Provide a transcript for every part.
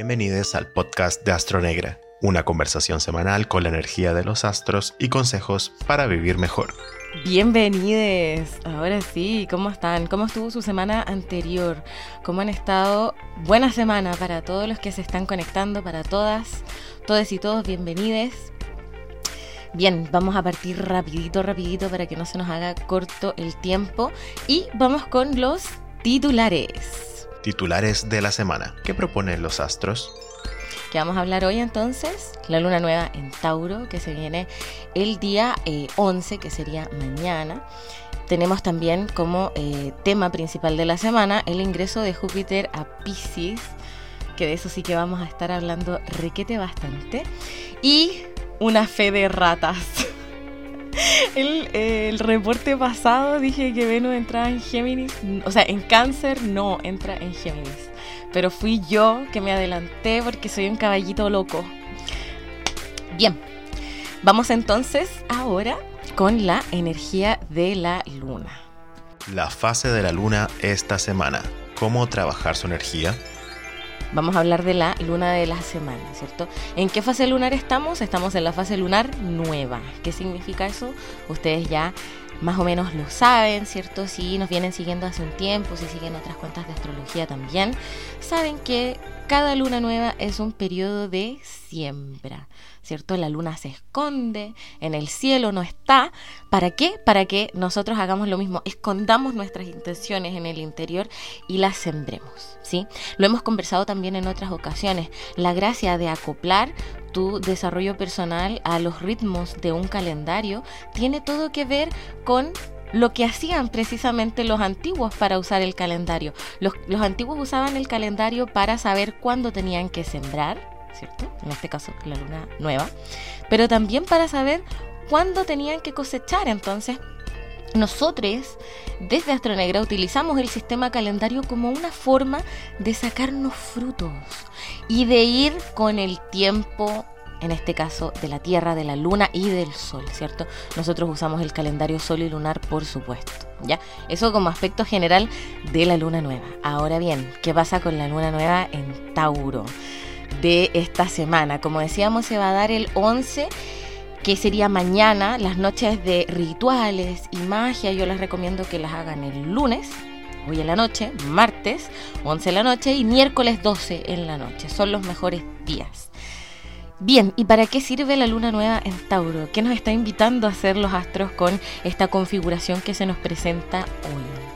Bienvenidos al podcast de Astronegra, una conversación semanal con la energía de los astros y consejos para vivir mejor. Bienvenidos. Ahora sí, ¿cómo están? ¿Cómo estuvo su semana anterior? ¿Cómo han estado? Buena semana para todos los que se están conectando, para todas, todos y todos, bienvenidos. Bien, vamos a partir rapidito, rapidito para que no se nos haga corto el tiempo y vamos con los titulares. Titulares de la semana. ¿Qué proponen los astros? que vamos a hablar hoy entonces, la luna nueva en Tauro, que se viene el día 11, eh, que sería mañana. Tenemos también como eh, tema principal de la semana el ingreso de Júpiter a Pisces, que de eso sí que vamos a estar hablando requete bastante. Y una fe de ratas. El, reporte pasado dije que Venus entraba en Géminis, o sea, en cáncer no entra en Géminis pero fui yo que me adelanté porque soy un caballito loco. Bien, vamos entonces ahora con la energía de la luna. La fase de la luna esta semana. ¿Cómo trabajar su energía? Vamos a hablar de la luna de la semana, ¿cierto? ¿En qué fase lunar estamos? Estamos en la fase lunar nueva. ¿Qué significa eso? Ustedes ya más o menos lo saben, ¿cierto? Si nos vienen siguiendo hace un tiempo, si siguen otras cuentas de astrología también, saben que cada luna nueva es un periodo de siembra, ¿cierto? La luna se esconde, en el cielo no está. ¿Para qué? Para que nosotros hagamos lo mismo, escondamos nuestras intenciones en el interior y las sembremos, ¿sí? Lo hemos conversado también en otras ocasiones. La gracia de acoplar tu desarrollo personal a los ritmos de un calendario tiene todo que ver con lo que hacían precisamente los antiguos para usar el calendario. Los, antiguos usaban el calendario para saber cuándo tenían que sembrar, ¿cierto? En este caso, la luna nueva, pero también para saber cuándo tenían que cosechar. Entonces, nosotros desde Astronegra utilizamos el sistema calendario como una forma de sacarnos frutos y de ir con el tiempo, en este caso de la Tierra, de la Luna y del Sol, ¿cierto? Nosotros usamos el calendario sol y lunar, por supuesto, ¿ya? Eso como aspecto general de la Luna Nueva. Ahora bien, ¿qué pasa con la Luna Nueva en Tauro de esta semana? Como decíamos, se va a dar el 11 que sería mañana, las noches de rituales y magia, yo les recomiendo que las hagan el lunes, hoy en la noche, martes 11 en la noche y miércoles 12 en la noche. Son los mejores días. Bien, ¿y para qué sirve la luna nueva en Tauro? ¿Qué nos está invitando a hacer los astros con esta configuración que se nos presenta hoy?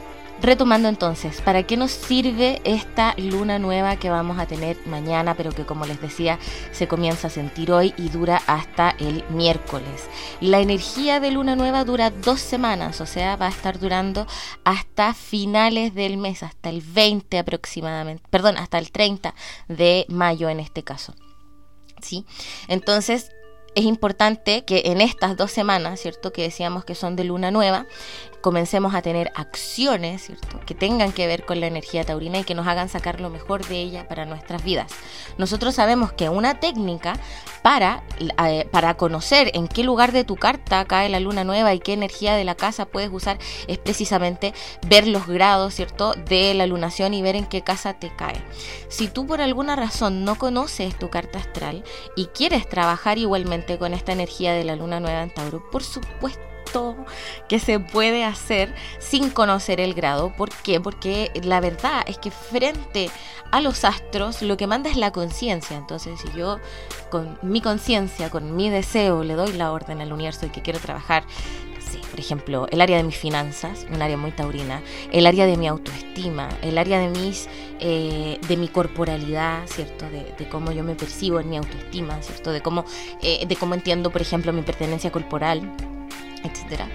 Retomando entonces, ¿para qué nos sirve esta luna nueva que vamos a tener mañana, pero que como les decía se comienza a sentir hoy y dura hasta el miércoles? La energía de luna nueva dura dos semanas, o sea, va a estar durando hasta finales del mes, hasta el 20 aproximadamente, perdón, hasta el 30 de mayo en este caso. ¿Sí? Entonces, es importante que en estas dos semanas, ¿cierto? Que decíamos que son de luna nueva, comencemos a tener acciones, ¿cierto? Que tengan que ver con la energía taurina y que nos hagan sacar lo mejor de ella para nuestras vidas. Nosotros sabemos que una técnica para, eh, para conocer en qué lugar de tu carta cae la luna nueva y qué energía de la casa puedes usar es precisamente ver los grados, ¿cierto? De la lunación y ver en qué casa te cae. Si tú por alguna razón no conoces tu carta astral y quieres trabajar igualmente con esta energía de la luna nueva en Tauro? Por supuesto que se puede hacer sin conocer el grado. ¿Por qué? Porque la verdad es que frente a los astros lo que manda es la conciencia. Entonces, si yo con mi conciencia, con mi deseo, le doy la orden al universo de que quiero trabajar por ejemplo, el área de mis finanzas, un área muy taurina, el área de mi autoestima, el área de mis, eh, de mi corporalidad, ¿cierto? De, cómo yo me percibo en mi autoestima, ¿cierto? De cómo, eh, de cómo entiendo, por ejemplo, mi pertenencia corporal, etcétera.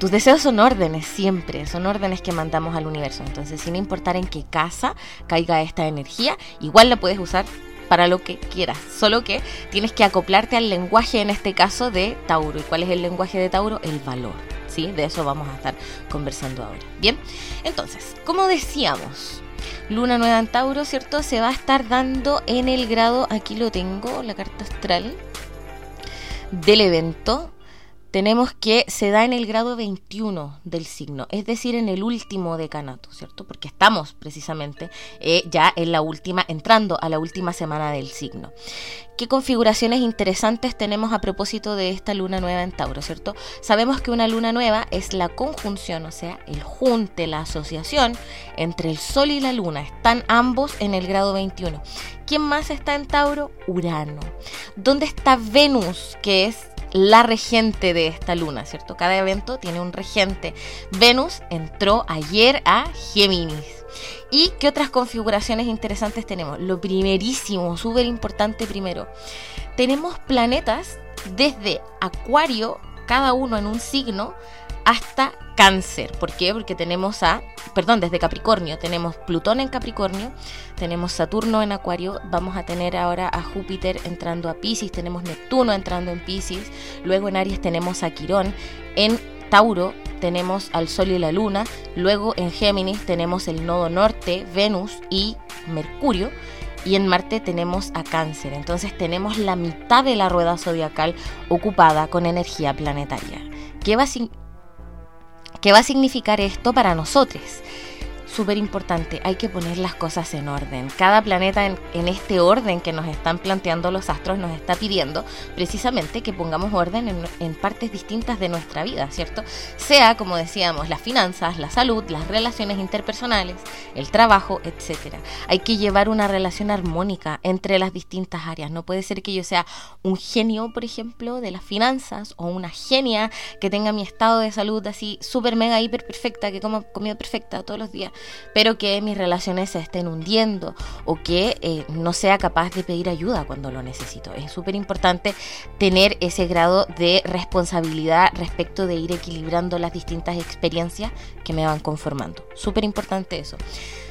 Tus deseos son órdenes siempre, son órdenes que mandamos al universo. Entonces, sin importar en qué casa caiga esta energía, igual la puedes usar para lo que quieras. Solo que tienes que acoplarte al lenguaje, en este caso, de Tauro. ¿Y cuál es el lenguaje de Tauro? El valor. ¿Sí? De eso vamos a estar conversando ahora. Bien, entonces, como decíamos, Luna Nueva en Tauro, ¿cierto? Se va a estar dando en el grado, aquí lo tengo, la carta astral del evento tenemos que se da en el grado 21 del signo, es decir, en el último decanato, ¿cierto? Porque estamos precisamente eh, ya en la última, entrando a la última semana del signo. ¿Qué configuraciones interesantes tenemos a propósito de esta luna nueva en Tauro, ¿cierto? Sabemos que una luna nueva es la conjunción, o sea, el junte, la asociación entre el Sol y la luna. Están ambos en el grado 21. ¿Quién más está en Tauro? Urano. ¿Dónde está Venus, que es la regente de esta luna, ¿cierto? Cada evento tiene un regente. Venus entró ayer a Géminis. ¿Y qué otras configuraciones interesantes tenemos? Lo primerísimo, súper importante primero. Tenemos planetas desde Acuario, cada uno en un signo, hasta Cáncer. ¿Por qué? Porque tenemos a, perdón, desde Capricornio, tenemos Plutón en Capricornio, tenemos Saturno en Acuario, vamos a tener ahora a Júpiter entrando a Pisces, tenemos Neptuno entrando en Pisces, luego en Aries tenemos a Quirón, en Tauro tenemos al Sol y la Luna, luego en Géminis tenemos el nodo norte, Venus y Mercurio, y en Marte tenemos a Cáncer. Entonces tenemos la mitad de la rueda zodiacal ocupada con energía planetaria. ¿Qué ¿Qué va a significar esto para nosotros? Súper importante, hay que poner las cosas en orden. Cada planeta en, este orden que nos están planteando los astros nos está pidiendo precisamente que pongamos orden en, partes distintas de nuestra vida, ¿cierto? Sea, como decíamos, las finanzas, la salud, las relaciones interpersonales, el trabajo, etc. Hay que llevar una relación armónica entre las distintas áreas. No puede ser que yo sea un genio, por ejemplo, de las finanzas o una genia que tenga mi estado de salud así súper mega hiper perfecta, que coma comida perfecta todos los días pero que mis relaciones se estén hundiendo o que eh, no sea capaz de pedir ayuda cuando lo necesito. Es súper importante tener ese grado de responsabilidad respecto de ir equilibrando las distintas experiencias que me van conformando. Súper importante eso.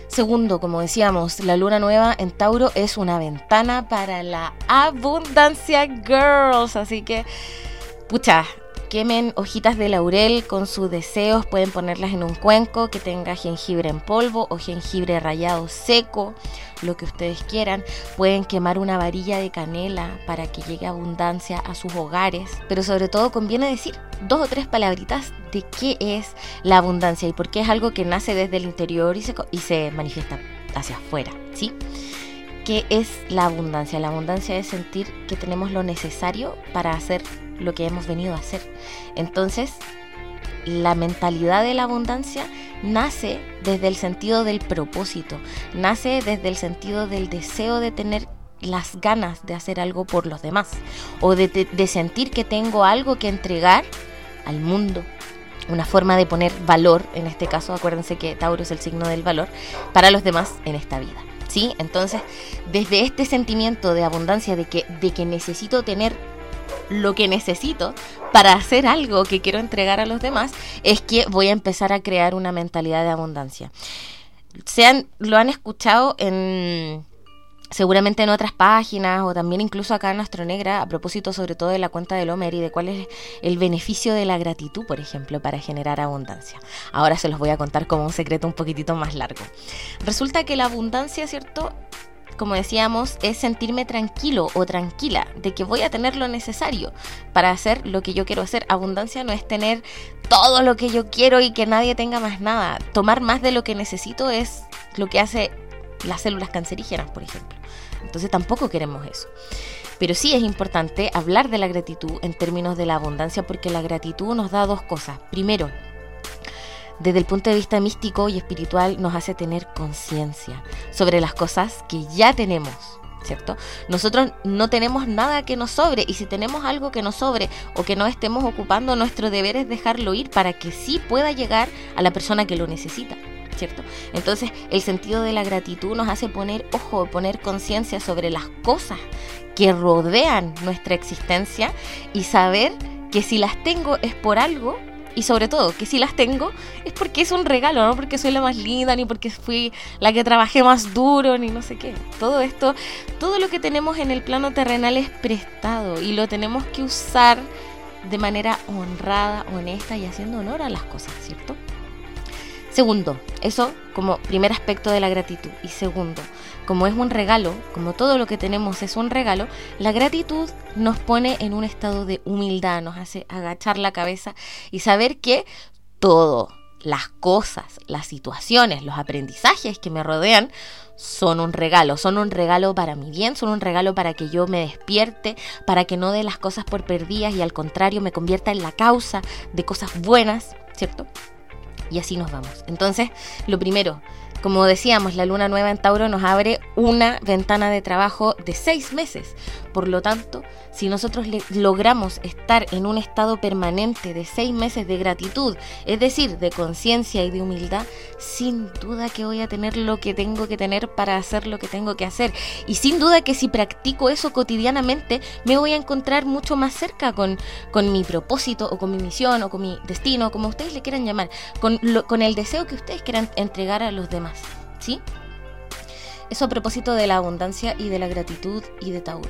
Segundo, como decíamos, la luna nueva en Tauro es una ventana para la abundancia girls. Así que, pucha, quemen hojitas de laurel con sus deseos, pueden ponerlas en un cuenco que tenga jengibre en polvo o jengibre rallado seco, lo que ustedes quieran. Pueden quemar una varilla de canela para que llegue abundancia a sus hogares, pero sobre todo conviene decir dos o tres palabritas de qué es la abundancia y por qué es algo que nace desde el interior y se, y se manifiesta hacia afuera, ¿sí? ¿Qué es la abundancia? La abundancia es sentir que tenemos lo necesario para hacer lo que hemos venido a hacer. Entonces, la mentalidad de la abundancia nace desde el sentido del propósito, nace desde el sentido del deseo de tener las ganas de hacer algo por los demás o de, sentir que tengo algo que entregar al mundo. Una forma de poner valor, en este caso, acuérdense que Tauro es el signo del valor, para los demás en esta vida. ¿Sí? Entonces, desde este sentimiento de abundancia, de que, de que necesito tener lo que necesito para hacer algo que quiero entregar a los demás es que voy a empezar a crear una mentalidad de abundancia. Sean, lo han escuchado en seguramente en otras páginas o también incluso acá en Astronegra a propósito sobre todo de la cuenta del Homer y de cuál es el beneficio de la gratitud, por ejemplo, para generar abundancia. Ahora se los voy a contar como un secreto un poquitito más largo. Resulta que la abundancia, ¿cierto? Como decíamos, es sentirme tranquilo o tranquila de que voy a tener lo necesario para hacer lo que yo quiero hacer. Abundancia no es tener todo lo que yo quiero y que nadie tenga más nada. Tomar más de lo que necesito es lo que hace las células cancerígenas, por ejemplo. Entonces tampoco queremos eso. Pero sí es importante hablar de la gratitud en términos de la abundancia porque la gratitud nos da dos cosas. Primero, desde el punto de vista místico y espiritual nos hace tener conciencia sobre las cosas que ya tenemos. ¿Cierto? Nosotros no tenemos nada que nos sobre y si tenemos algo que nos sobre o que no estemos ocupando, nuestro deber es dejarlo ir para que sí pueda llegar a la persona que lo necesita. ¿Cierto? Entonces el sentido de la gratitud nos hace poner ojo, poner conciencia sobre las cosas que rodean nuestra existencia y saber que si las tengo es por algo y sobre todo que si las tengo es porque es un regalo, no porque soy la más linda, ni porque fui la que trabajé más duro, ni no sé qué. Todo esto, todo lo que tenemos en el plano terrenal es prestado y lo tenemos que usar de manera honrada, honesta y haciendo honor a las cosas, ¿cierto? Segundo, eso como primer aspecto de la gratitud. Y segundo, como es un regalo, como todo lo que tenemos es un regalo, la gratitud nos pone en un estado de humildad, nos hace agachar la cabeza y saber que todo, las cosas, las situaciones, los aprendizajes que me rodean son un regalo, son un regalo para mi bien, son un regalo para que yo me despierte, para que no dé las cosas por perdidas y al contrario me convierta en la causa de cosas buenas, ¿cierto? Y así nos vamos. Entonces, lo primero, como decíamos, la luna nueva en Tauro nos abre una ventana de trabajo de seis meses. Por lo tanto, si nosotros logramos estar en un estado permanente de seis meses de gratitud, es decir, de conciencia y de humildad, sin duda que voy a tener lo que tengo que tener para hacer lo que tengo que hacer. Y sin duda que si practico eso cotidianamente, me voy a encontrar mucho más cerca con, con mi propósito o con mi misión o con mi destino, como ustedes le quieran llamar, con, con el deseo que ustedes quieran entregar a los demás. ¿Sí? Eso a propósito de la abundancia y de la gratitud y de Tauro.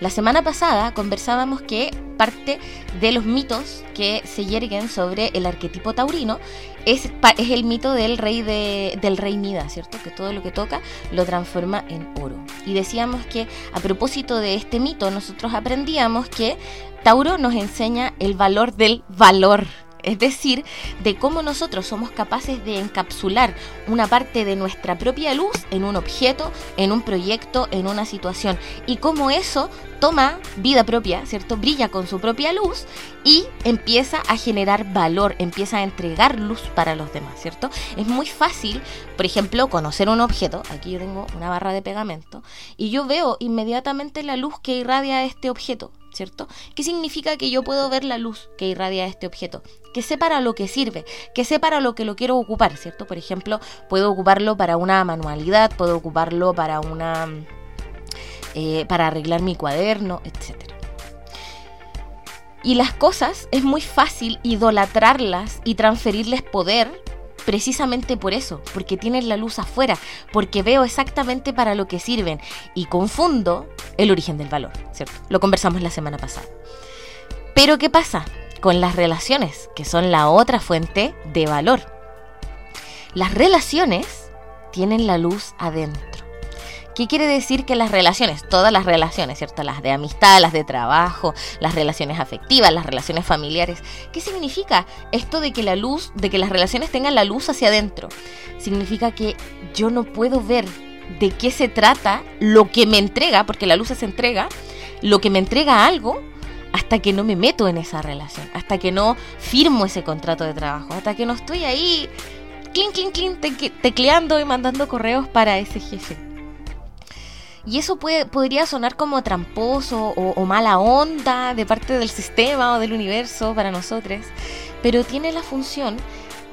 La semana pasada conversábamos que parte de los mitos que se yerguen sobre el arquetipo taurino es, es el mito del rey, de, del rey Mida, ¿cierto? Que todo lo que toca lo transforma en oro. Y decíamos que a propósito de este mito nosotros aprendíamos que Tauro nos enseña el valor del valor es decir, de cómo nosotros somos capaces de encapsular una parte de nuestra propia luz en un objeto, en un proyecto, en una situación, y cómo eso toma vida propia, ¿cierto? Brilla con su propia luz y empieza a generar valor, empieza a entregar luz para los demás, ¿cierto? Es muy fácil, por ejemplo, conocer un objeto, aquí yo tengo una barra de pegamento, y yo veo inmediatamente la luz que irradia este objeto, ¿cierto? ¿Qué significa que yo puedo ver la luz que irradia este objeto? Que sé para lo que sirve, que sé para lo que lo quiero ocupar, ¿cierto? Por ejemplo, puedo ocuparlo para una manualidad, puedo ocuparlo para una... Eh, para arreglar mi cuaderno, etc. Y las cosas es muy fácil idolatrarlas y transferirles poder precisamente por eso, porque tienen la luz afuera, porque veo exactamente para lo que sirven y confundo el origen del valor, ¿cierto? Lo conversamos la semana pasada. Pero ¿qué pasa con las relaciones, que son la otra fuente de valor? Las relaciones tienen la luz adentro. ¿Qué quiere decir que las relaciones, todas las relaciones, ¿cierto? Las de amistad, las de trabajo, las relaciones afectivas, las relaciones familiares. ¿Qué significa esto de que la luz, de que las relaciones tengan la luz hacia adentro? Significa que yo no puedo ver de qué se trata lo que me entrega, porque la luz se entrega, lo que me entrega algo hasta que no me meto en esa relación, hasta que no firmo ese contrato de trabajo, hasta que no estoy ahí, clink, clink, clink, tecleando y mandando correos para ese jefe. Y eso puede, podría sonar como tramposo o, mala onda de parte del sistema o del universo para nosotros, pero tiene la función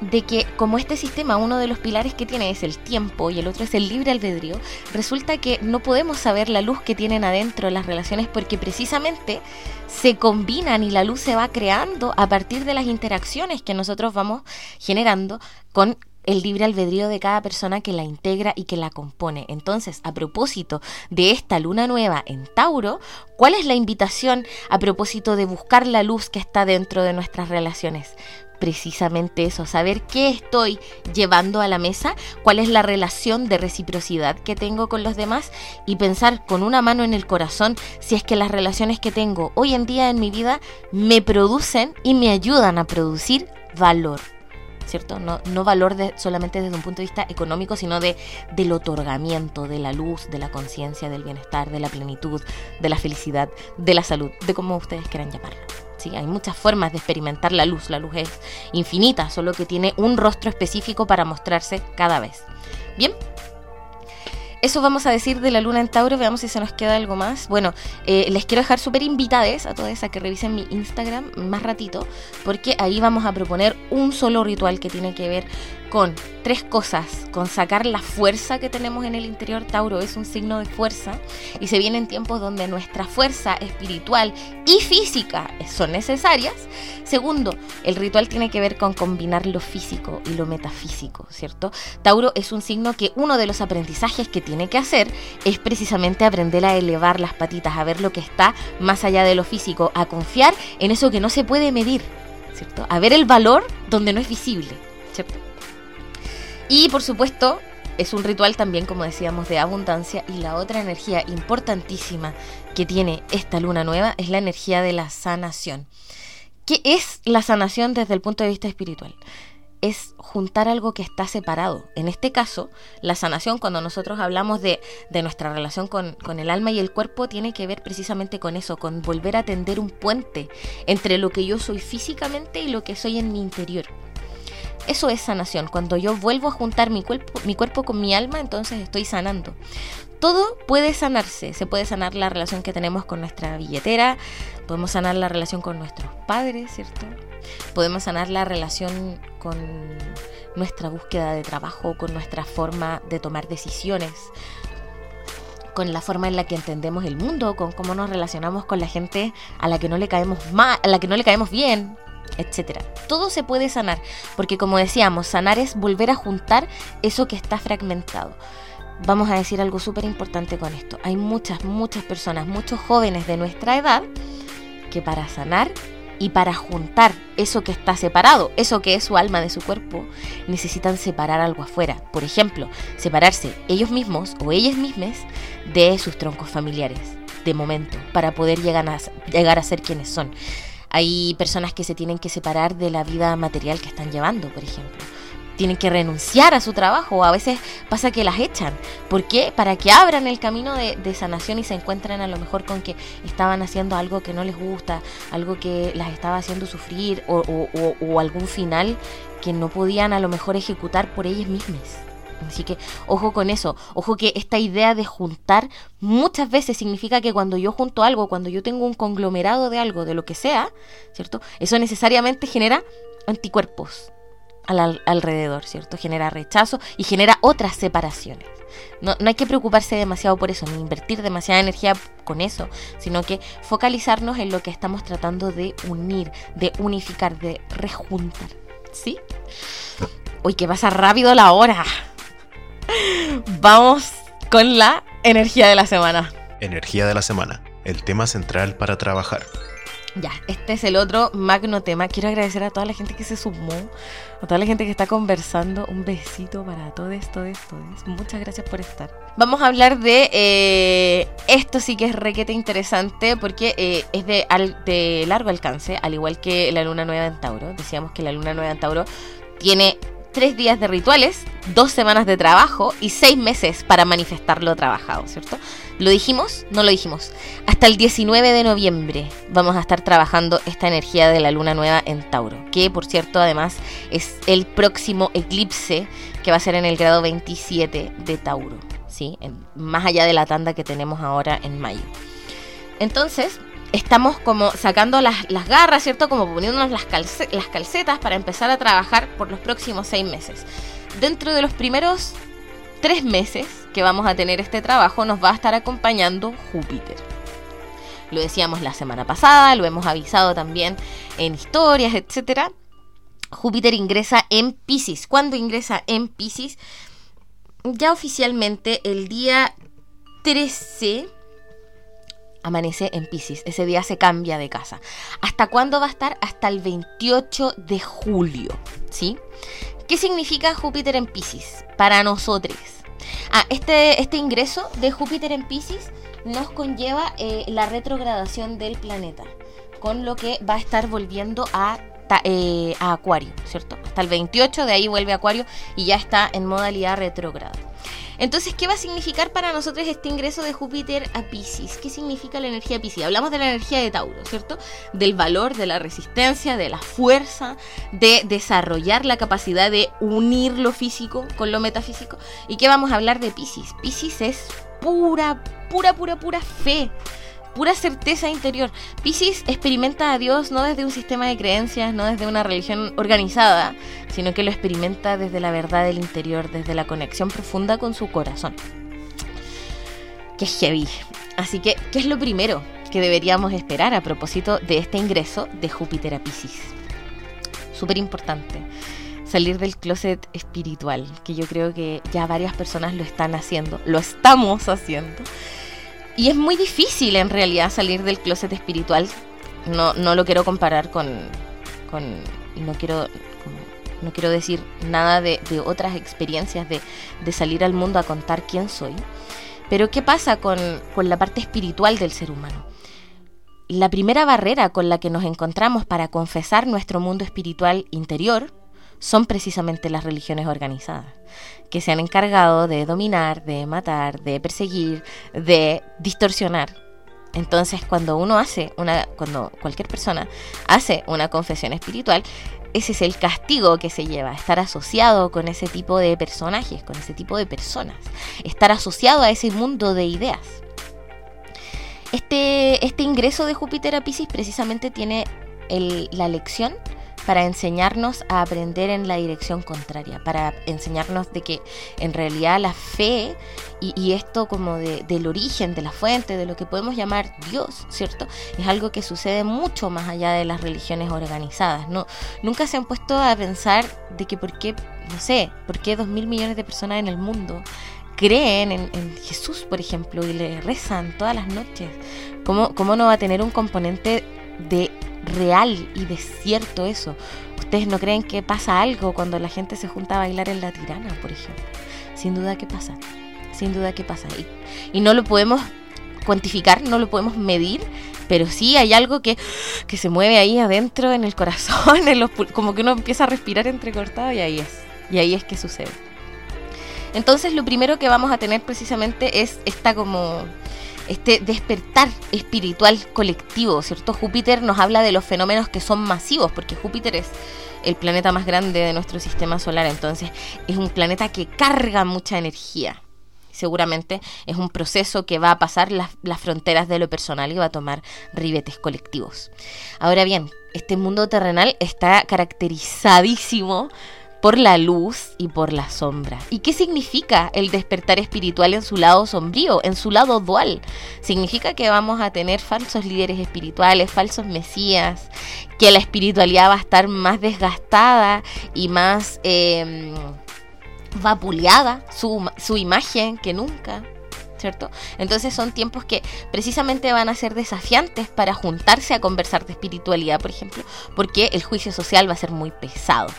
de que como este sistema, uno de los pilares que tiene es el tiempo y el otro es el libre albedrío, resulta que no podemos saber la luz que tienen adentro las relaciones porque precisamente se combinan y la luz se va creando a partir de las interacciones que nosotros vamos generando con el libre albedrío de cada persona que la integra y que la compone. Entonces, a propósito de esta luna nueva en Tauro, ¿cuál es la invitación a propósito de buscar la luz que está dentro de nuestras relaciones? precisamente eso, saber qué estoy llevando a la mesa, cuál es la relación de reciprocidad que tengo con los demás y pensar con una mano en el corazón si es que las relaciones que tengo hoy en día en mi vida me producen y me ayudan a producir valor. ¿Cierto? No, no valor de, solamente desde un punto de vista económico, sino de, del otorgamiento, de la luz, de la conciencia, del bienestar, de la plenitud, de la felicidad, de la salud, de como ustedes quieran llamarlo. ¿sí? Hay muchas formas de experimentar la luz, la luz es infinita, solo que tiene un rostro específico para mostrarse cada vez. Bien, eso vamos a decir de la luna en Tauro, veamos si se nos queda algo más. Bueno, eh, les quiero dejar súper invitades a todas a que revisen mi Instagram más ratito, porque ahí vamos a proponer un solo ritual que tiene que ver con tres cosas, con sacar la fuerza que tenemos en el interior. Tauro es un signo de fuerza y se vienen tiempos donde nuestra fuerza espiritual y física son necesarias. Segundo, el ritual tiene que ver con combinar lo físico y lo metafísico, ¿cierto? Tauro es un signo que uno de los aprendizajes que tiene que hacer es precisamente aprender a elevar las patitas, a ver lo que está más allá de lo físico, a confiar en eso que no se puede medir, ¿cierto? A ver el valor donde no es visible, ¿cierto? Y por supuesto, es un ritual también, como decíamos, de abundancia. Y la otra energía importantísima que tiene esta luna nueva es la energía de la sanación. ¿Qué es la sanación desde el punto de vista espiritual? es juntar algo que está separado. En este caso, la sanación, cuando nosotros hablamos de, nuestra relación con, con, el alma y el cuerpo, tiene que ver precisamente con eso, con volver a tender un puente entre lo que yo soy físicamente y lo que soy en mi interior. Eso es sanación. Cuando yo vuelvo a juntar mi cuerpo, mi cuerpo con mi alma, entonces estoy sanando. Todo puede sanarse. Se puede sanar la relación que tenemos con nuestra billetera, podemos sanar la relación con nuestros padres, ¿cierto? Podemos sanar la relación con nuestra búsqueda de trabajo, con nuestra forma de tomar decisiones, con la forma en la que entendemos el mundo, con cómo nos relacionamos con la gente a la que no le caemos mal, a la que no le caemos bien, etcétera. Todo se puede sanar, porque como decíamos, sanar es volver a juntar eso que está fragmentado. Vamos a decir algo súper importante con esto. Hay muchas, muchas personas, muchos jóvenes de nuestra edad que para sanar y para juntar eso que está separado, eso que es su alma de su cuerpo, necesitan separar algo afuera. Por ejemplo, separarse ellos mismos o ellas mismas de sus troncos familiares, de momento, para poder llegar a, llegar a ser quienes son. Hay personas que se tienen que separar de la vida material que están llevando, por ejemplo. Tienen que renunciar a su trabajo o a veces pasa que las echan. ¿Por qué? Para que abran el camino de, sanación y se encuentren a lo mejor con que estaban haciendo algo que no les gusta, algo que las estaba haciendo sufrir o, o algún final que no podían a lo mejor ejecutar por ellas mismas. Así que ojo con eso, ojo que esta idea de juntar muchas veces significa que cuando yo junto algo, cuando yo tengo un conglomerado de algo, de lo que sea, ¿cierto? Eso necesariamente genera anticuerpos al, alrededor, ¿cierto? Genera rechazo y genera otras separaciones. No, no hay que preocuparse demasiado por eso, ni invertir demasiada energía con eso, sino que focalizarnos en lo que estamos tratando de unir, de unificar, de rejuntar. ¿Sí? Uy, que pasa rápido la hora. Vamos con la energía de la semana. Energía de la semana, el tema central para trabajar. Ya, este es el otro magno tema. Quiero agradecer a toda la gente que se sumó, a toda la gente que está conversando. Un besito para todo esto, esto. Muchas gracias por estar. Vamos a hablar de eh, esto sí que es requete interesante porque eh, es de, de largo alcance, al igual que la luna nueva en Tauro. Decíamos que la luna nueva en Tauro tiene tres días de rituales, dos semanas de trabajo y seis meses para manifestar lo trabajado, ¿cierto? ¿Lo dijimos? No lo dijimos. Hasta el 19 de noviembre vamos a estar trabajando esta energía de la luna nueva en Tauro, que por cierto además es el próximo eclipse que va a ser en el grado 27 de Tauro, ¿sí? más allá de la tanda que tenemos ahora en mayo. Entonces, estamos como sacando las, garras, ¿cierto? Como poniéndonos las, las calcetas para empezar a trabajar por los próximos seis meses. Dentro de los primeros tres meses que vamos a tener este trabajo nos va a estar acompañando Júpiter. Lo decíamos la semana pasada, lo hemos avisado también en historias, etc. Júpiter ingresa en Pisces. ¿Cuándo ingresa en Pisces? Ya oficialmente el día 13 amanece en Pisces. Ese día se cambia de casa. ¿Hasta cuándo va a estar? Hasta el 28 de julio. ¿Sí? ¿Qué significa Júpiter en Pisces para nosotros? Ah, este, este ingreso de Júpiter en Pisces nos conlleva eh, la retrogradación del planeta, con lo que va a estar volviendo a, eh, a Acuario, ¿cierto? Hasta el 28 de ahí vuelve Acuario y ya está en modalidad retrógrada. Entonces, ¿qué va a significar para nosotros este ingreso de Júpiter a Pisces? ¿Qué significa la energía de Pisces? Hablamos de la energía de Tauro, ¿cierto? Del valor, de la resistencia, de la fuerza, de desarrollar la capacidad de unir lo físico con lo metafísico. ¿Y qué vamos a hablar de Pisces? Pisces es pura, pura, pura, pura fe pura certeza interior. Pisces experimenta a Dios no desde un sistema de creencias, no desde una religión organizada, sino que lo experimenta desde la verdad del interior, desde la conexión profunda con su corazón. Qué heavy. Así que, ¿qué es lo primero que deberíamos esperar a propósito de este ingreso de Júpiter a Pisces? Súper importante salir del closet espiritual, que yo creo que ya varias personas lo están haciendo, lo estamos haciendo. Y es muy difícil en realidad salir del closet espiritual. No, no lo quiero comparar con, no quiero no quiero decir nada de, otras experiencias de, salir al mundo a contar quién soy. Pero ¿qué pasa con la parte espiritual del ser humano? La primera barrera con la que nos encontramos para confesar nuestro mundo espiritual interior son precisamente las religiones organizadas, que se han encargado de dominar, de matar, de perseguir, de distorsionar entonces, cuando uno hace una, cuando cualquier persona hace una confesión espiritual, ese es el castigo que se lleva, estar asociado con ese tipo de personajes, con ese tipo de personas, estar asociado a ese mundo de ideas. Este, este ingreso de Júpiter a Pisces precisamente tiene la lección para enseñarnos a aprender en la dirección contraria, para enseñarnos de que en realidad la fe y, esto como del origen, de la fuente, de lo que podemos llamar Dios, ¿cierto? Es algo que sucede mucho más allá de las religiones organizadas. ¿no? Nunca se han puesto a pensar de que por qué, no sé, por qué dos mil millones de personas en el mundo creen en, Jesús, por ejemplo, y le rezan todas las noches. ¿Cómo, ¿Cómo no va a tener un componente de real y de cierto eso? ¿Ustedes no creen que pasa algo cuando la gente se junta a bailar en la tirana, por ejemplo? Sin duda que pasa sin duda que pasa. Y, y no lo podemos cuantificar, no lo podemos medir, pero sí hay algo que, que se mueve ahí adentro, en el corazón, en los, como que uno empieza a respirar entrecortado y ahí es. Y ahí es que sucede. Entonces lo primero que vamos a tener precisamente es esta como este despertar espiritual colectivo, ¿cierto? Júpiter nos habla de los fenómenos que son masivos, porque Júpiter es el planeta más grande de nuestro sistema solar, entonces es un planeta que carga mucha energía seguramente es un proceso que va a pasar las, fronteras de lo personal y va a tomar ribetes colectivos. Ahora bien, este mundo terrenal está caracterizadísimo por la luz y por la sombra. ¿Y qué significa el despertar espiritual en su lado sombrío, en su lado dual? Significa que vamos a tener falsos líderes espirituales, falsos mesías, que la espiritualidad va a estar más desgastada y más... Em, vapuleada su, su imagen que nunca. ¿cierto? Entonces son tiempos que precisamente van a ser desafiantes para juntarse a conversar de espiritualidad, por ejemplo, porque el juicio social va a ser muy pesado,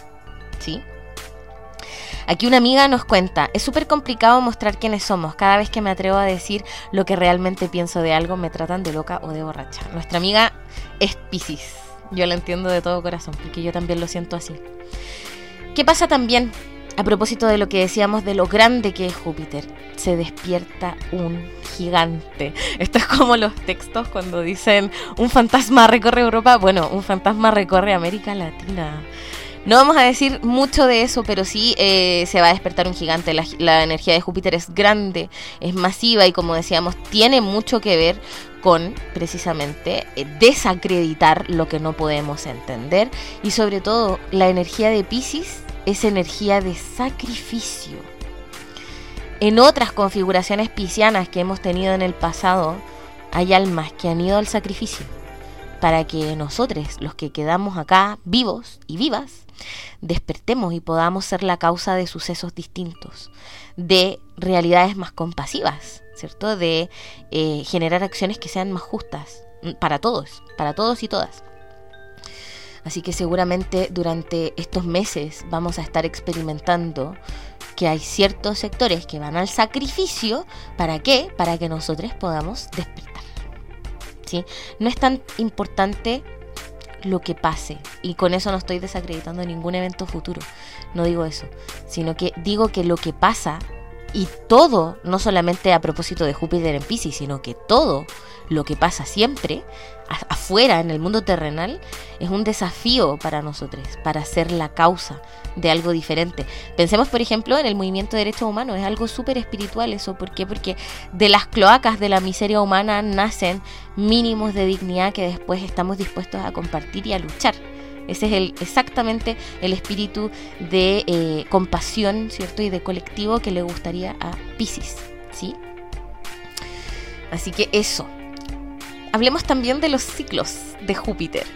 Aquí una amiga nos cuenta, es súper complicado mostrar quiénes somos. Cada vez que me atrevo a decir lo que realmente pienso de algo, me tratan de loca o de borracha. Nuestra amiga es Pisces. Yo la entiendo de todo corazón, porque yo también lo siento así. ¿Qué pasa también? A propósito de lo que decíamos de lo grande que es Júpiter, se despierta un gigante. Esto es como los textos cuando dicen un fantasma recorre Europa. Bueno, un fantasma recorre América Latina. No vamos a decir mucho de eso, pero sí eh, se va a despertar un gigante. La, energía de Júpiter es grande, es masiva y como decíamos, tiene mucho que ver con precisamente eh, desacreditar lo que no podemos entender y sobre todo la energía de Pisces es energía de sacrificio. En otras configuraciones piscianas que hemos tenido en el pasado, hay almas que han ido al sacrificio para que nosotros, los que quedamos acá vivos y vivas, despertemos y podamos ser la causa de sucesos distintos, de realidades más compasivas, ¿cierto? De eh, generar acciones que sean más justas mm, para todos, para todos y todas. Así que seguramente durante estos meses vamos a estar experimentando que hay ciertos sectores que van al sacrificio. ¿Para qué? Para que nosotros podamos despertar. ¿Sí? No es tan importante lo que pase. Y con eso no estoy desacreditando ningún evento futuro. No digo eso. Sino que digo que lo que pasa y todo, no solamente a propósito de Júpiter en Pisces, sino que todo lo que pasa siempre afuera, en el mundo terrenal, es un desafío para nosotros, para ser la causa de algo diferente. Pensemos, por ejemplo, en el movimiento de derechos humanos, es algo súper espiritual eso. ¿Por qué? Porque de las cloacas de la miseria humana nacen mínimos de dignidad que después estamos dispuestos a compartir y a luchar. Ese es el, exactamente el espíritu de eh, compasión, ¿cierto? Y de colectivo que le gustaría a Pisces, ¿sí? Así que eso. Hablemos también de los ciclos de Júpiter.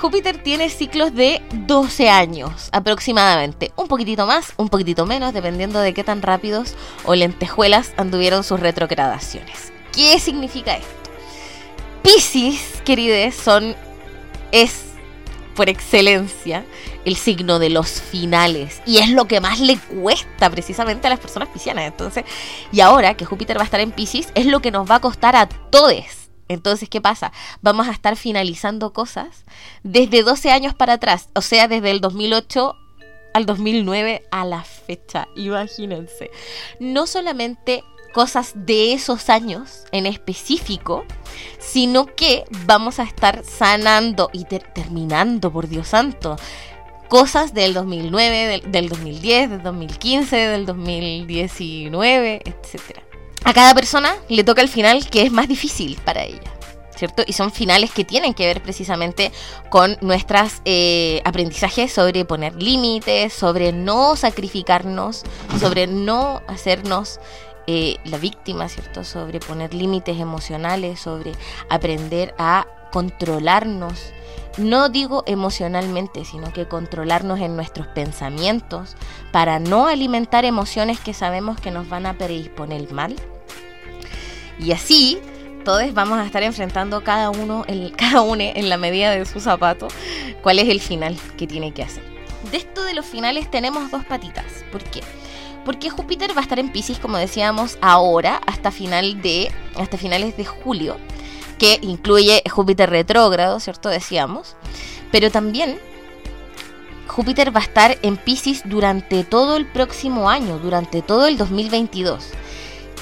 Júpiter tiene ciclos de 12 años aproximadamente, un poquitito más, un poquitito menos, dependiendo de qué tan rápidos o lentejuelas anduvieron sus retrogradaciones. ¿Qué significa esto? Pisces, queridos, son es por excelencia, el signo de los finales. Y es lo que más le cuesta precisamente a las personas piscianas. Entonces, y ahora que Júpiter va a estar en Pisces, es lo que nos va a costar a todos. Entonces, ¿qué pasa? Vamos a estar finalizando cosas desde 12 años para atrás, o sea, desde el 2008 al 2009 a la fecha, imagínense. No solamente cosas de esos años en específico, sino que vamos a estar sanando y terminando, por Dios santo, cosas del 2009, del, 2010, del 2015, del 2019, etc. A cada persona le toca el final que es más difícil para ella. ¿cierto? Y son finales que tienen que ver precisamente con nuestros eh, aprendizajes sobre poner límites, sobre no sacrificarnos, sobre no hacernos eh, la víctima, ¿cierto? Sobre poner límites emocionales, sobre aprender a controlarnos. No digo emocionalmente, sino que controlarnos en nuestros pensamientos para no alimentar emociones que sabemos que nos van a predisponer mal. Y así, todos vamos a estar enfrentando cada uno, cada uno en la medida de su zapato, cuál es el final que tiene que hacer. De esto de los finales tenemos dos patitas. ¿Por qué? porque Júpiter va a estar en Pisces, como decíamos, ahora hasta final de hasta finales de julio, que incluye Júpiter retrógrado, ¿cierto? Decíamos, pero también Júpiter va a estar en Pisces durante todo el próximo año, durante todo el 2022.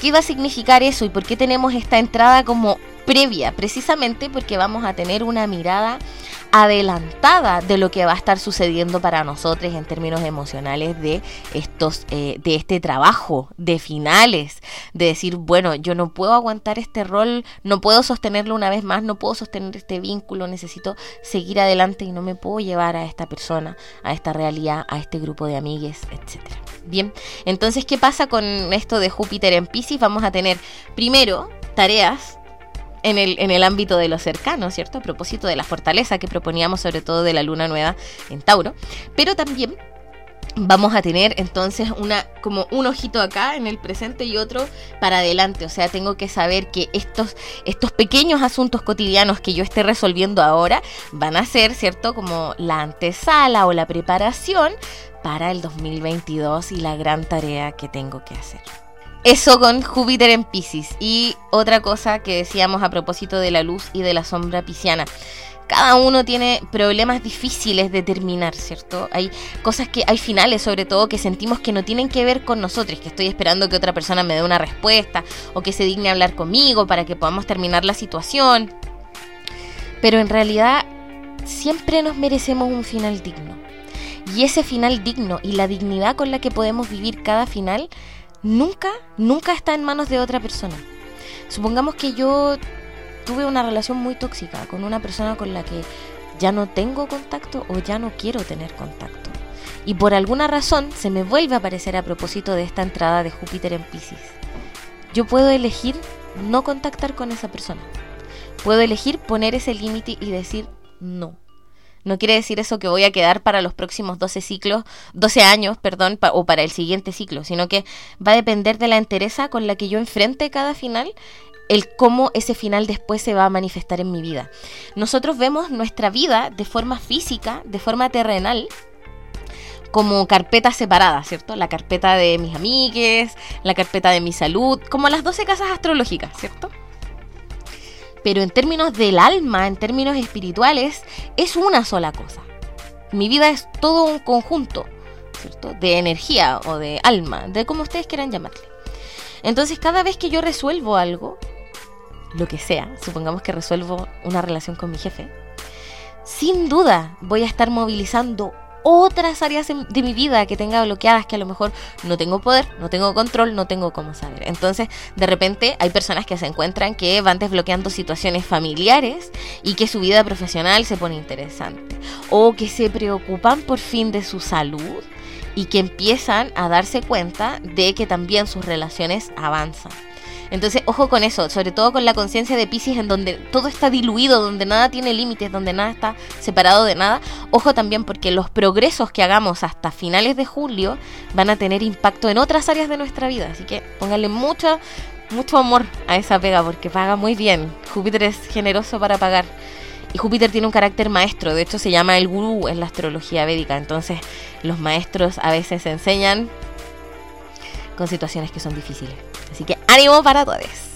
¿Qué va a significar eso y por qué tenemos esta entrada como previa? Precisamente porque vamos a tener una mirada adelantada de lo que va a estar sucediendo para nosotros en términos emocionales de estos eh, de este trabajo de finales de decir bueno yo no puedo aguantar este rol no puedo sostenerlo una vez más no puedo sostener este vínculo necesito seguir adelante y no me puedo llevar a esta persona a esta realidad a este grupo de amigues etcétera bien entonces qué pasa con esto de Júpiter en Pisces vamos a tener primero tareas en el, en el ámbito de lo cercano, ¿cierto? A propósito de la fortaleza que proponíamos, sobre todo de la luna nueva en Tauro, pero también vamos a tener entonces una como un ojito acá en el presente y otro para adelante, o sea, tengo que saber que estos estos pequeños asuntos cotidianos que yo esté resolviendo ahora van a ser, ¿cierto? Como la antesala o la preparación para el 2022 y la gran tarea que tengo que hacer. Eso con Júpiter en Pisces. Y otra cosa que decíamos a propósito de la luz y de la sombra pisciana. Cada uno tiene problemas difíciles de terminar, ¿cierto? Hay cosas que, hay finales sobre todo que sentimos que no tienen que ver con nosotros, que estoy esperando que otra persona me dé una respuesta o que se digne hablar conmigo para que podamos terminar la situación. Pero en realidad siempre nos merecemos un final digno. Y ese final digno y la dignidad con la que podemos vivir cada final nunca, nunca está en manos de otra persona. Supongamos que yo tuve una relación muy tóxica con una persona con la que ya no tengo contacto o ya no quiero tener contacto. Y por alguna razón se me vuelve a aparecer a propósito de esta entrada de Júpiter en Pisces. Yo puedo elegir no contactar con esa persona. Puedo elegir poner ese límite y decir no. No quiere decir eso que voy a quedar para los próximos 12 ciclos, 12 años, perdón, o para el siguiente ciclo, sino que va a depender de la entereza con la que yo enfrente cada final el cómo ese final después se va a manifestar en mi vida. Nosotros vemos nuestra vida de forma física, de forma terrenal, como carpetas separadas, ¿cierto? La carpeta de mis amigues, la carpeta de mi salud, como las 12 casas astrológicas, ¿cierto? Pero en términos del alma, en términos espirituales, es una sola cosa. Mi vida es todo un conjunto, ¿cierto? De energía o de alma, de como ustedes quieran llamarle. Entonces, cada vez que yo resuelvo algo, lo que sea, supongamos que resuelvo una relación con mi jefe, sin duda voy a estar movilizando otras áreas de mi vida que tenga bloqueadas que a lo mejor no tengo poder, no tengo control, no tengo cómo saber. Entonces, de repente hay personas que se encuentran que van desbloqueando situaciones familiares y que su vida profesional se pone interesante. O que se preocupan por fin de su salud y que empiezan a darse cuenta de que también sus relaciones avanzan. Entonces, ojo con eso, sobre todo con la conciencia de Pisces en donde todo está diluido, donde nada tiene límites, donde nada está separado de nada. Ojo también porque los progresos que hagamos hasta finales de julio van a tener impacto en otras áreas de nuestra vida. Así que pónganle mucho, mucho amor a esa pega porque paga muy bien. Júpiter es generoso para pagar. Y Júpiter tiene un carácter maestro, de hecho se llama el gurú en la astrología védica, entonces los maestros a veces enseñan con situaciones que son difíciles. Así que ánimo para todos.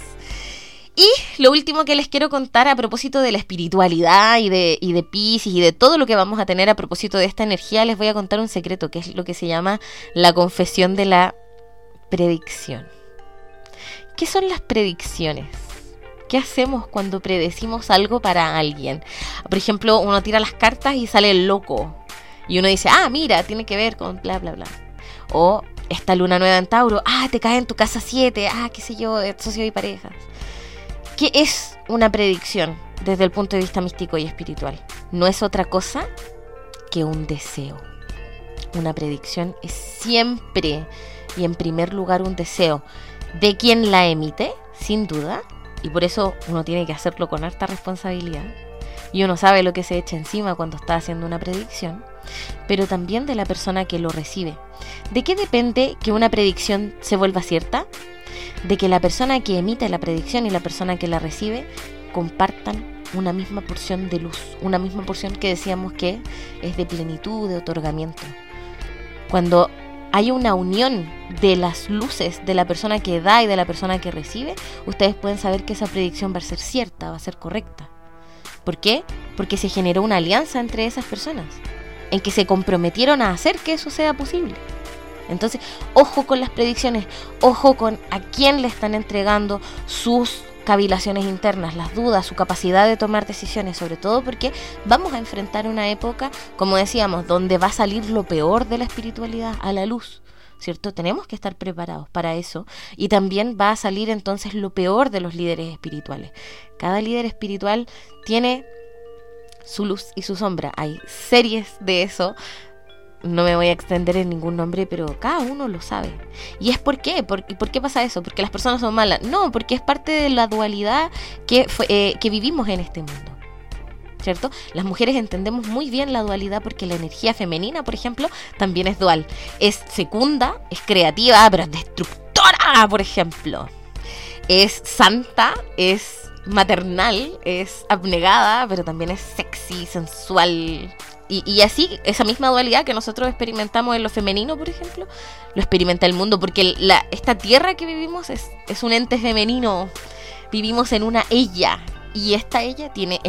Y lo último que les quiero contar a propósito de la espiritualidad y de, y de Pisces y de todo lo que vamos a tener a propósito de esta energía, les voy a contar un secreto, que es lo que se llama la confesión de la predicción. ¿Qué son las predicciones? ¿Qué hacemos cuando predecimos algo para alguien? Por ejemplo, uno tira las cartas y sale loco. Y uno dice, ah, mira, tiene que ver con bla, bla, bla. O esta luna nueva en Tauro, ah, te cae en tu casa 7, ah, qué sé yo, socio y parejas. ¿Qué es una predicción desde el punto de vista místico y espiritual? No es otra cosa que un deseo. Una predicción es siempre y en primer lugar un deseo de quien la emite, sin duda, y por eso uno tiene que hacerlo con harta responsabilidad. Y uno sabe lo que se echa encima cuando está haciendo una predicción, pero también de la persona que lo recibe. ¿De qué depende que una predicción se vuelva cierta? de que la persona que emite la predicción y la persona que la recibe compartan una misma porción de luz, una misma porción que decíamos que es de plenitud, de otorgamiento. Cuando hay una unión de las luces de la persona que da y de la persona que recibe, ustedes pueden saber que esa predicción va a ser cierta, va a ser correcta. ¿Por qué? Porque se generó una alianza entre esas personas, en que se comprometieron a hacer que eso sea posible. Entonces, ojo con las predicciones, ojo con a quién le están entregando sus cavilaciones internas, las dudas, su capacidad de tomar decisiones, sobre todo porque vamos a enfrentar una época, como decíamos, donde va a salir lo peor de la espiritualidad a la luz. ¿Cierto? Tenemos que estar preparados para eso y también va a salir entonces lo peor de los líderes espirituales. Cada líder espiritual tiene su luz y su sombra. Hay series de eso no me voy a extender en ningún nombre, pero cada uno lo sabe. ¿Y es por qué? ¿Por, por qué pasa eso? ¿Porque las personas son malas? No, porque es parte de la dualidad que, eh, que vivimos en este mundo. ¿Cierto? Las mujeres entendemos muy bien la dualidad porque la energía femenina, por ejemplo, también es dual. Es secunda, es creativa, pero es destructora, por ejemplo. Es santa, es maternal, es abnegada, pero también es sexy, sensual, y, así, esa misma dualidad que nosotros experimentamos en lo femenino, por ejemplo, lo experimenta el mundo, porque la, esta tierra que vivimos es, un ente femenino, vivimos en una ella, y esta ella tiene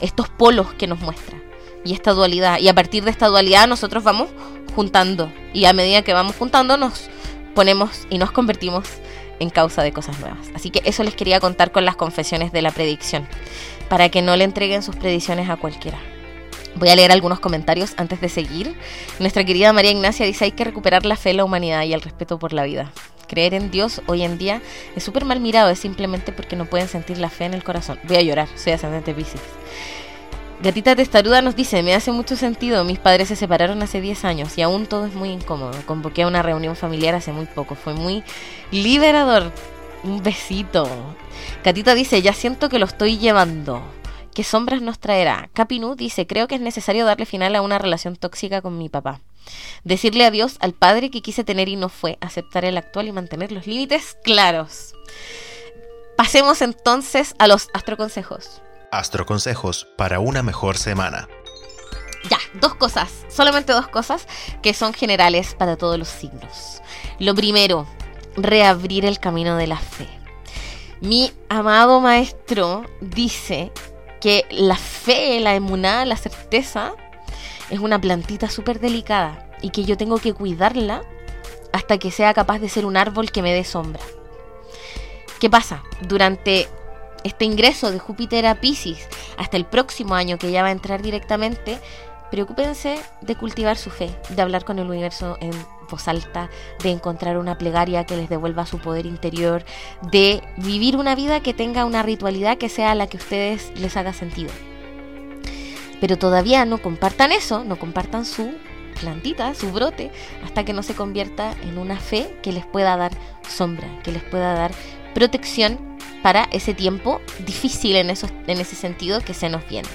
estos polos que nos muestra, y esta dualidad, y a partir de esta dualidad nosotros vamos juntando, y a medida que vamos juntando nos ponemos y nos convertimos en causa de cosas nuevas. Así que eso les quería contar con las confesiones de la predicción, para que no le entreguen sus predicciones a cualquiera. Voy a leer algunos comentarios antes de seguir. Nuestra querida María Ignacia dice hay que recuperar la fe la humanidad y el respeto por la vida. Creer en Dios hoy en día es súper mal mirado, es simplemente porque no pueden sentir la fe en el corazón. Voy a llorar, soy ascendente Pisces. Gatita Testaruda nos dice, me hace mucho sentido, mis padres se separaron hace 10 años y aún todo es muy incómodo. Convoqué a una reunión familiar hace muy poco, fue muy liberador. Un besito. Gatita dice, ya siento que lo estoy llevando. ¿Qué sombras nos traerá? Capinu dice, creo que es necesario darle final a una relación tóxica con mi papá. Decirle adiós al padre que quise tener y no fue, aceptar el actual y mantener los límites claros. Pasemos entonces a los astroconsejos. Astroconsejos para una mejor semana. Ya, dos cosas, solamente dos cosas que son generales para todos los signos. Lo primero, reabrir el camino de la fe. Mi amado maestro dice que la fe, la emuná, la certeza, es una plantita súper delicada y que yo tengo que cuidarla hasta que sea capaz de ser un árbol que me dé sombra. ¿Qué pasa? Durante este ingreso de Júpiter a Pisces hasta el próximo año que ya va a entrar directamente, preocúpense de cultivar su fe, de hablar con el universo en voz alta, de encontrar una plegaria que les devuelva su poder interior, de vivir una vida que tenga una ritualidad que sea la que a ustedes les haga sentido. Pero todavía no compartan eso, no compartan su plantita, su brote, hasta que no se convierta en una fe que les pueda dar sombra, que les pueda dar protección para ese tiempo difícil en, en ese sentido que se nos viene.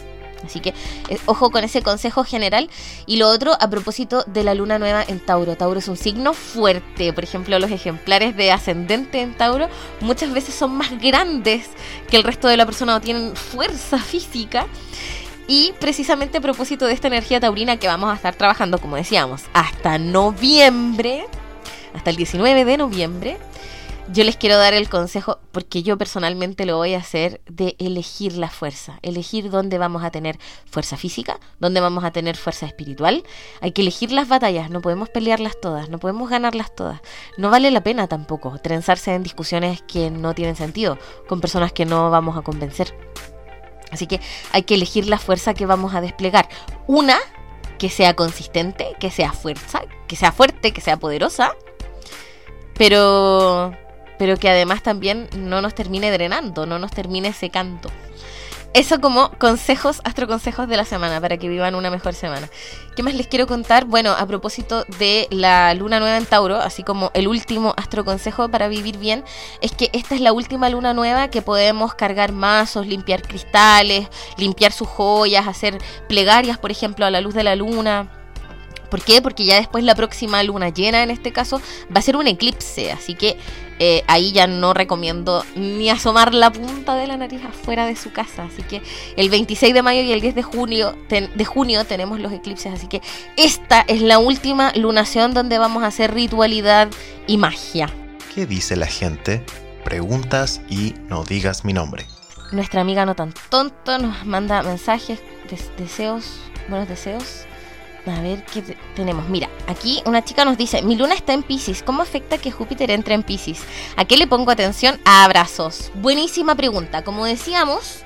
Así que eh, ojo con ese consejo general. Y lo otro, a propósito de la luna nueva en Tauro. Tauro es un signo fuerte. Por ejemplo, los ejemplares de ascendente en Tauro muchas veces son más grandes que el resto de la persona o tienen fuerza física. Y precisamente a propósito de esta energía taurina que vamos a estar trabajando, como decíamos, hasta noviembre, hasta el 19 de noviembre, yo les quiero dar el consejo, porque yo personalmente lo voy a hacer, de elegir la fuerza, elegir dónde vamos a tener fuerza física, dónde vamos a tener fuerza espiritual. Hay que elegir las batallas, no podemos pelearlas todas, no podemos ganarlas todas. No vale la pena tampoco trenzarse en discusiones que no tienen sentido, con personas que no vamos a convencer. Así que hay que elegir la fuerza que vamos a desplegar. Una que sea consistente, que sea fuerza, que sea fuerte, que sea poderosa, pero pero que además también no nos termine drenando, no nos termine secando. Eso como consejos, astroconsejos de la semana, para que vivan una mejor semana. ¿Qué más les quiero contar? Bueno, a propósito de la luna nueva en Tauro, así como el último astroconsejo para vivir bien, es que esta es la última luna nueva que podemos cargar mazos, limpiar cristales, limpiar sus joyas, hacer plegarias, por ejemplo, a la luz de la luna ¿Por qué? Porque ya después la próxima luna llena, en este caso, va a ser un eclipse. Así que eh, ahí ya no recomiendo ni asomar la punta de la nariz afuera de su casa. Así que el 26 de mayo y el 10 de junio, de junio tenemos los eclipses. Así que esta es la última lunación donde vamos a hacer ritualidad y magia. ¿Qué dice la gente? Preguntas y no digas mi nombre. Nuestra amiga no tan tonto nos manda mensajes, deseos, buenos deseos a ver qué tenemos. Mira, aquí una chica nos dice, mi luna está en Pisces, ¿cómo afecta que Júpiter entre en Pisces? ¿A qué le pongo atención? A abrazos. Buenísima pregunta. Como decíamos,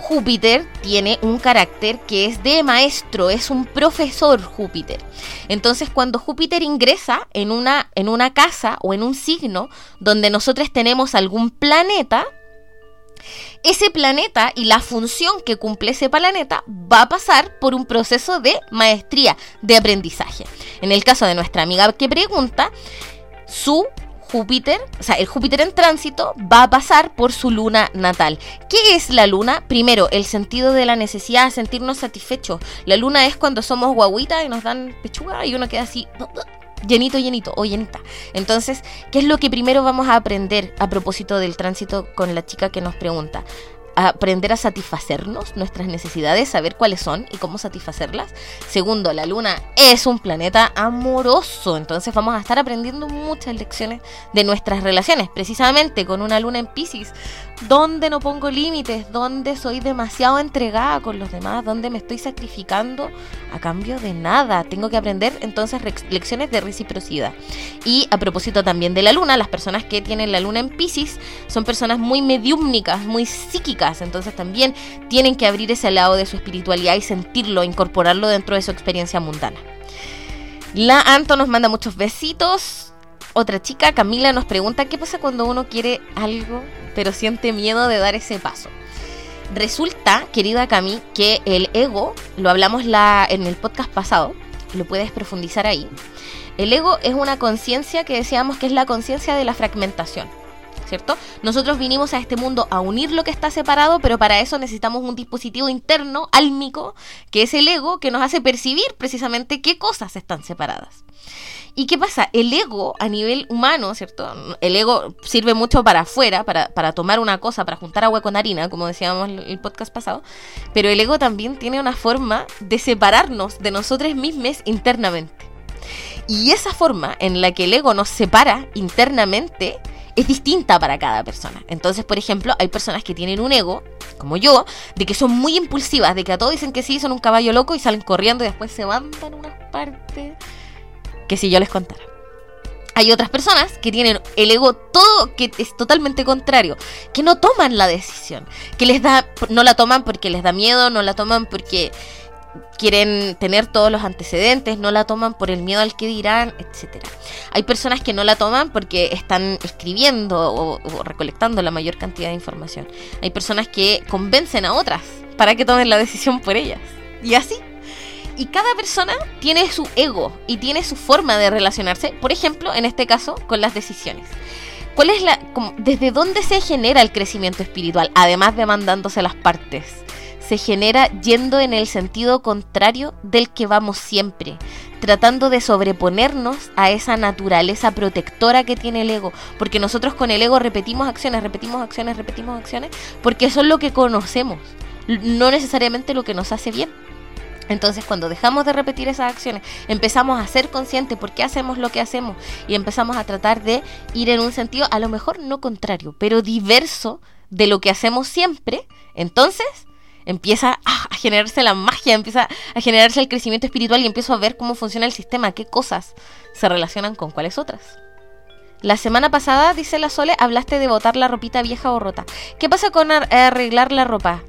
Júpiter tiene un carácter que es de maestro, es un profesor Júpiter. Entonces, cuando Júpiter ingresa en una, en una casa o en un signo donde nosotros tenemos algún planeta, ese planeta y la función que cumple ese planeta va a pasar por un proceso de maestría, de aprendizaje. En el caso de nuestra amiga que pregunta, su Júpiter, o sea, el Júpiter en tránsito va a pasar por su luna natal. ¿Qué es la luna? Primero, el sentido de la necesidad de sentirnos satisfechos. La luna es cuando somos guaguitas y nos dan pechuga y uno queda así llenito, llenito o llenita. Entonces, ¿qué es lo que primero vamos a aprender a propósito del tránsito con la chica que nos pregunta? Aprender a satisfacernos nuestras necesidades, saber cuáles son y cómo satisfacerlas. Segundo, la luna es un planeta amoroso, entonces vamos a estar aprendiendo muchas lecciones de nuestras relaciones, precisamente con una luna en Pisces, donde no pongo límites, donde soy demasiado entregada con los demás, donde me estoy sacrificando a cambio de nada. Tengo que aprender entonces lecciones de reciprocidad. Y a propósito también de la luna, las personas que tienen la luna en Pisces son personas muy mediúmnicas, muy psíquicas, entonces también tienen que abrir ese lado de su espiritualidad y sentirlo, incorporarlo dentro de su experiencia mundana. La Anto nos manda muchos besitos. Otra chica, Camila, nos pregunta qué pasa cuando uno quiere algo pero siente miedo de dar ese paso. Resulta, querida Cami, que el ego, lo hablamos la, en el podcast pasado, lo puedes profundizar ahí. El ego es una conciencia que decíamos que es la conciencia de la fragmentación. ¿Cierto? Nosotros vinimos a este mundo a unir lo que está separado, pero para eso necesitamos un dispositivo interno, álmico, que es el ego, que nos hace percibir precisamente qué cosas están separadas. ¿Y qué pasa? El ego a nivel humano, ¿cierto? El ego sirve mucho para afuera, para, para tomar una cosa, para juntar agua con harina, como decíamos en el podcast pasado, pero el ego también tiene una forma de separarnos de nosotros mismos internamente. Y esa forma en la que el ego nos separa internamente es distinta para cada persona. Entonces, por ejemplo, hay personas que tienen un ego, como yo, de que son muy impulsivas, de que a todos dicen que sí, son un caballo loco y salen corriendo y después se van para unas partes que si yo les contara. Hay otras personas que tienen el ego todo que es totalmente contrario, que no toman la decisión, que les da no la toman porque les da miedo, no la toman porque quieren tener todos los antecedentes, no la toman por el miedo al que dirán, etcétera. Hay personas que no la toman porque están escribiendo o, o, recolectando la mayor cantidad de información. Hay personas que convencen a otras para que tomen la decisión por ellas. Y así y cada persona tiene su ego y tiene su forma de relacionarse, por ejemplo, en este caso, con las decisiones. ¿Cuál es la, desde dónde se genera el crecimiento espiritual? Además de mandándose las partes. Se genera yendo en el sentido contrario del que vamos siempre, tratando de sobreponernos a esa naturaleza protectora que tiene el ego, porque nosotros con el ego repetimos acciones, repetimos acciones, repetimos acciones, porque son lo que conocemos no necesariamente lo que nos hace bien. Entonces, cuando dejamos de repetir esas acciones, empezamos a ser conscientes por qué hacemos lo que hacemos y empezamos a tratar de ir en un sentido, a lo mejor no contrario, pero diverso de lo que hacemos siempre, entonces empieza a generarse la magia, empieza a generarse el crecimiento espiritual y empiezo a ver cómo funciona el sistema, qué cosas se relacionan con cuáles otras. La semana pasada, dice la Sole, hablaste de botar la ropita vieja o rota. ¿Qué pasa con arreglar la ropa?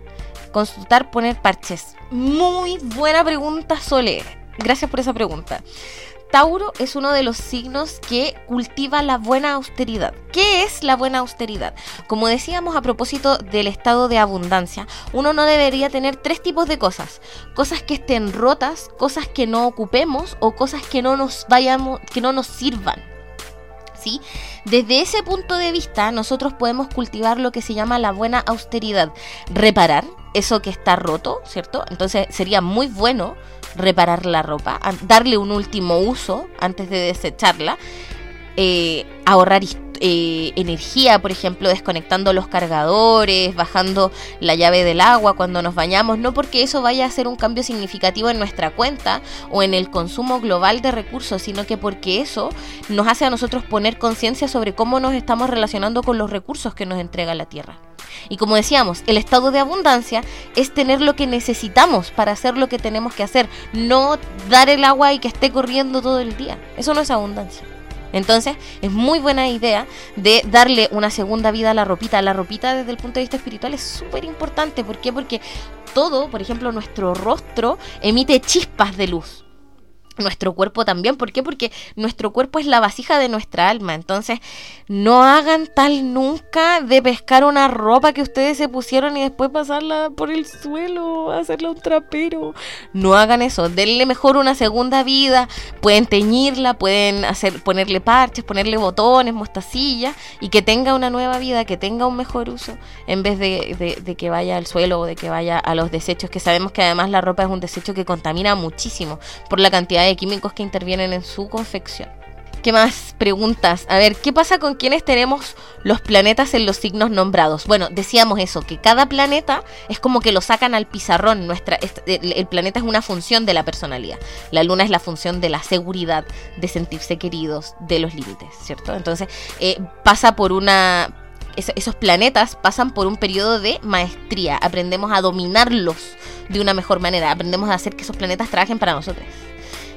Consultar, poner parches. Muy buena pregunta, Sole. Gracias por esa pregunta. Tauro es uno de los signos que cultiva la buena austeridad. ¿Qué es la buena austeridad? Como decíamos a propósito del estado de abundancia, uno no debería tener tres tipos de cosas. Cosas que estén rotas, cosas que no ocupemos o cosas que no nos vayamos, que no nos sirvan. ¿Sí? Desde ese punto de vista, nosotros podemos cultivar lo que se llama la buena austeridad. Reparar, eso que está roto, ¿cierto? Entonces sería muy bueno reparar la ropa, darle un último uso antes de desecharla, eh, ahorrar eh, energía, por ejemplo, desconectando los cargadores, bajando la llave del agua cuando nos bañamos, no porque eso vaya a ser un cambio significativo en nuestra cuenta o en el consumo global de recursos, sino que porque eso nos hace a nosotros poner conciencia sobre cómo nos estamos relacionando con los recursos que nos entrega la Tierra. Y como decíamos, el estado de abundancia es tener lo que necesitamos para hacer lo que tenemos que hacer, no dar el agua y que esté corriendo todo el día. Eso no es abundancia. Entonces, es muy buena idea de darle una segunda vida a la ropita. La ropita desde el punto de vista espiritual es súper importante. ¿Por qué? Porque todo, por ejemplo, nuestro rostro emite chispas de luz nuestro cuerpo también. ¿Por qué? Porque nuestro cuerpo es la vasija de nuestra alma. Entonces, no hagan tal nunca de pescar una ropa que ustedes se pusieron y después pasarla por el suelo, hacerla un trapero. No hagan eso. Denle mejor una segunda vida. Pueden teñirla, pueden hacer, ponerle parches, ponerle botones, mostacillas y que tenga una nueva vida, que tenga un mejor uso en vez de, de que vaya al suelo o de que vaya a los desechos, que sabemos que además la ropa es un desecho que contamina muchísimo por la cantidad de químicos que intervienen en su confección. ¿Qué más preguntas? A ver, ¿qué pasa con quienes tenemos los planetas en los signos nombrados? Bueno, decíamos eso, que cada planeta es como que lo sacan al pizarrón. Nuestra, el, planeta es una función de la personalidad. La luna es la función de la seguridad, de sentirse queridos, de los límites, ¿cierto? Entonces, eh, pasa por una... esos planetas pasan por un periodo de maestría. Aprendemos a dominarlos de una mejor manera. Aprendemos a hacer que esos planetas trabajen para nosotros.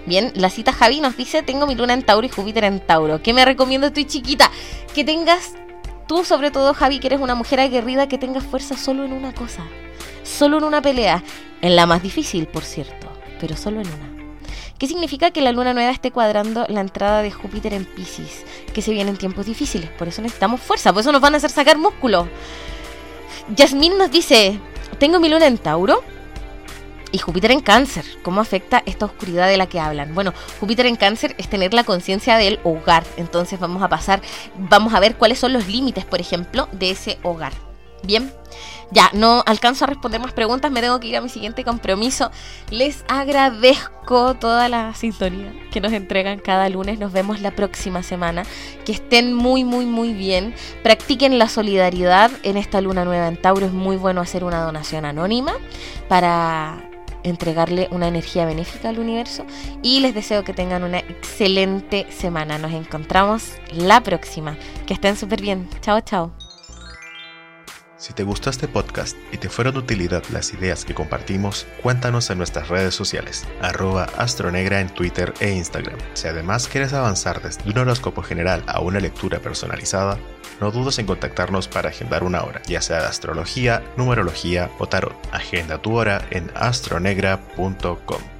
Bien, la cita Javi nos dice, tengo mi luna en Tauro y Júpiter en Tauro. ¿Qué me recomiendo estoy chiquita? Que tengas, tú sobre todo Javi, que eres una mujer aguerrida, que tengas fuerza solo en una cosa. Solo en una pelea. En la más difícil, por cierto, pero solo en una. ¿Qué significa que la luna nueva esté cuadrando la entrada de Júpiter en Pisces? Que se vienen tiempos difíciles, por eso necesitamos fuerza, por eso nos van a hacer sacar músculo. Yasmín nos dice, tengo mi luna en Tauro, y Júpiter en cáncer, ¿cómo afecta esta oscuridad de la que hablan? Bueno, Júpiter en cáncer es tener la conciencia del hogar. Entonces vamos a pasar, vamos a ver cuáles son los límites, por ejemplo, de ese hogar. Bien, ya no alcanzo a responder más preguntas, me tengo que ir a mi siguiente compromiso. Les agradezco toda la sintonía que nos entregan cada lunes. Nos vemos la próxima semana. Que estén muy, muy, muy bien. Practiquen la solidaridad en esta luna nueva en Tauro. Es muy bueno hacer una donación anónima para entregarle una energía benéfica al universo y les deseo que tengan una excelente semana. Nos encontramos la próxima. Que estén súper bien. Chao, chao. Si te gustó este podcast y te fueron de utilidad las ideas que compartimos, cuéntanos en nuestras redes sociales, arroba astronegra en Twitter e Instagram. Si además quieres avanzar desde un horóscopo general a una lectura personalizada, no dudes en contactarnos para agendar una hora, ya sea de astrología, numerología o tarot. Agenda tu hora en astronegra.com.